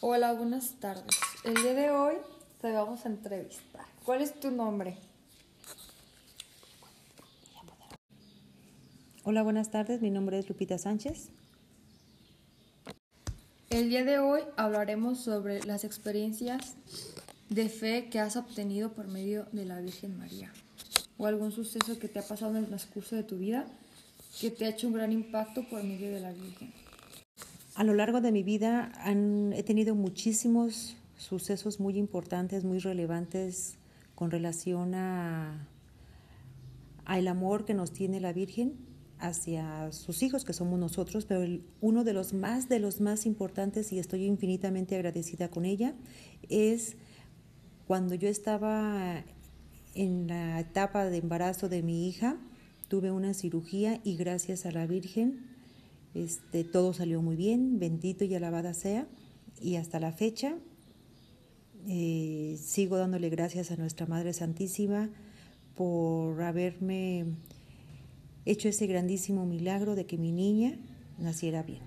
Hola, buenas tardes. El día de hoy te vamos a entrevistar. ¿Cuál es tu nombre? Hola, buenas tardes. Mi nombre es Lupita Sánchez. El día de hoy hablaremos sobre las experiencias de fe que has obtenido por medio de la Virgen María o algún suceso que te ha pasado en el transcurso de tu vida que te ha hecho un gran impacto por medio de la Virgen. A lo largo de mi vida he tenido muchísimos sucesos muy importantes, muy relevantes con relación a, el amor que nos tiene la Virgen hacia sus hijos, que somos nosotros, pero uno de los más, de los más importantes, y estoy infinitamente agradecida con ella, es cuando yo estaba en la etapa de embarazo de mi hija, tuve una cirugía y gracias a la Virgen este, todo salió muy bien, bendito y alabada sea. Y hasta la fecha eh, sigo dándole gracias a nuestra Madre Santísima por haberme hecho ese grandísimo milagro de que mi niña naciera bien.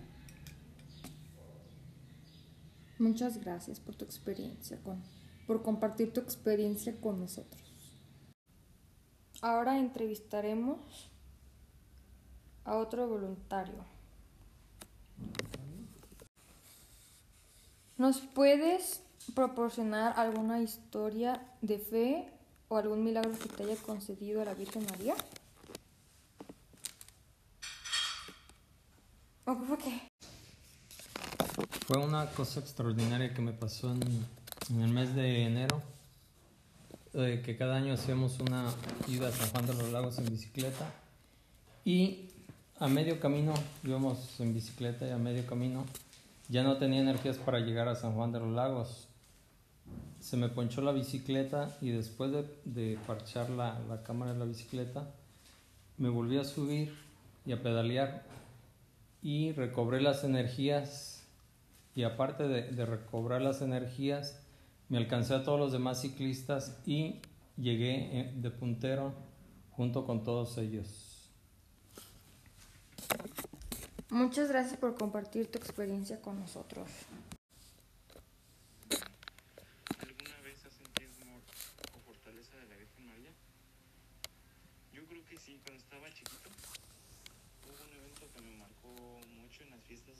Muchas gracias por tu experiencia, por compartir tu experiencia con nosotros. Ahora entrevistaremos a otro voluntario. ¿Nos puedes proporcionar alguna historia de fe o algún milagro que te haya concedido la Virgen María? ¿O fue qué? Fue una cosa extraordinaria que me pasó en, en el mes de enero, eh, que cada año hacíamos una ida a San Juan de los Lagos en bicicleta y a medio camino, íbamos en bicicleta y a medio camino ya no tenía energías para llegar a San Juan de los Lagos. Se me ponchó la bicicleta y después de, parchar la, cámara de la bicicleta, me volví a subir y a pedalear y recobré las energías y aparte de, de recobrar las energías, me alcancé a todos los demás ciclistas y llegué eh, de puntero junto con todos ellos. Muchas gracias por compartir tu experiencia con nosotros. ¿Alguna vez has sentido amor o fortaleza de la Virgen María? Yo creo que sí, cuando estaba chiquito hubo un evento que me marcó mucho en las fiestas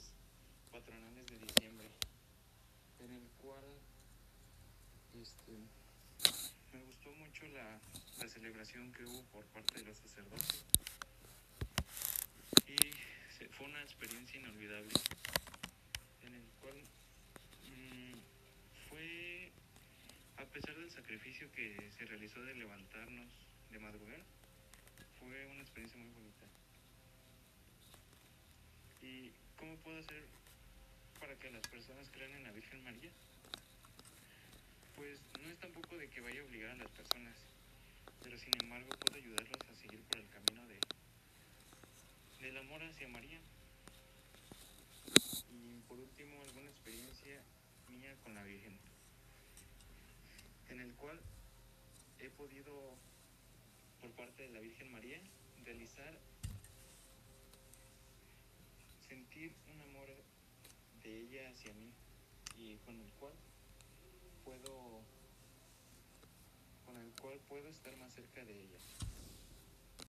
patronales de diciembre, en el cual este, me gustó mucho la, la celebración que hubo por parte de los sacerdotes fue una experiencia en el cual mm, fue, a pesar del sacrificio que se realizó de levantarnos de madrugada, fue una experiencia muy bonita. ¿Y cómo puedo hacer para que las personas crean en la Virgen María? Pues no es tampoco de que vaya a obligar a las personas, pero sin embargo puedo ayudarlos a seguir por el camino de del amor hacia María. Por último, alguna experiencia mía con la Virgen, en el cual he podido, por parte de la Virgen María, realizar, sentir un amor de ella hacia mí y con el cual puedo, con el cual puedo estar más cerca de ella.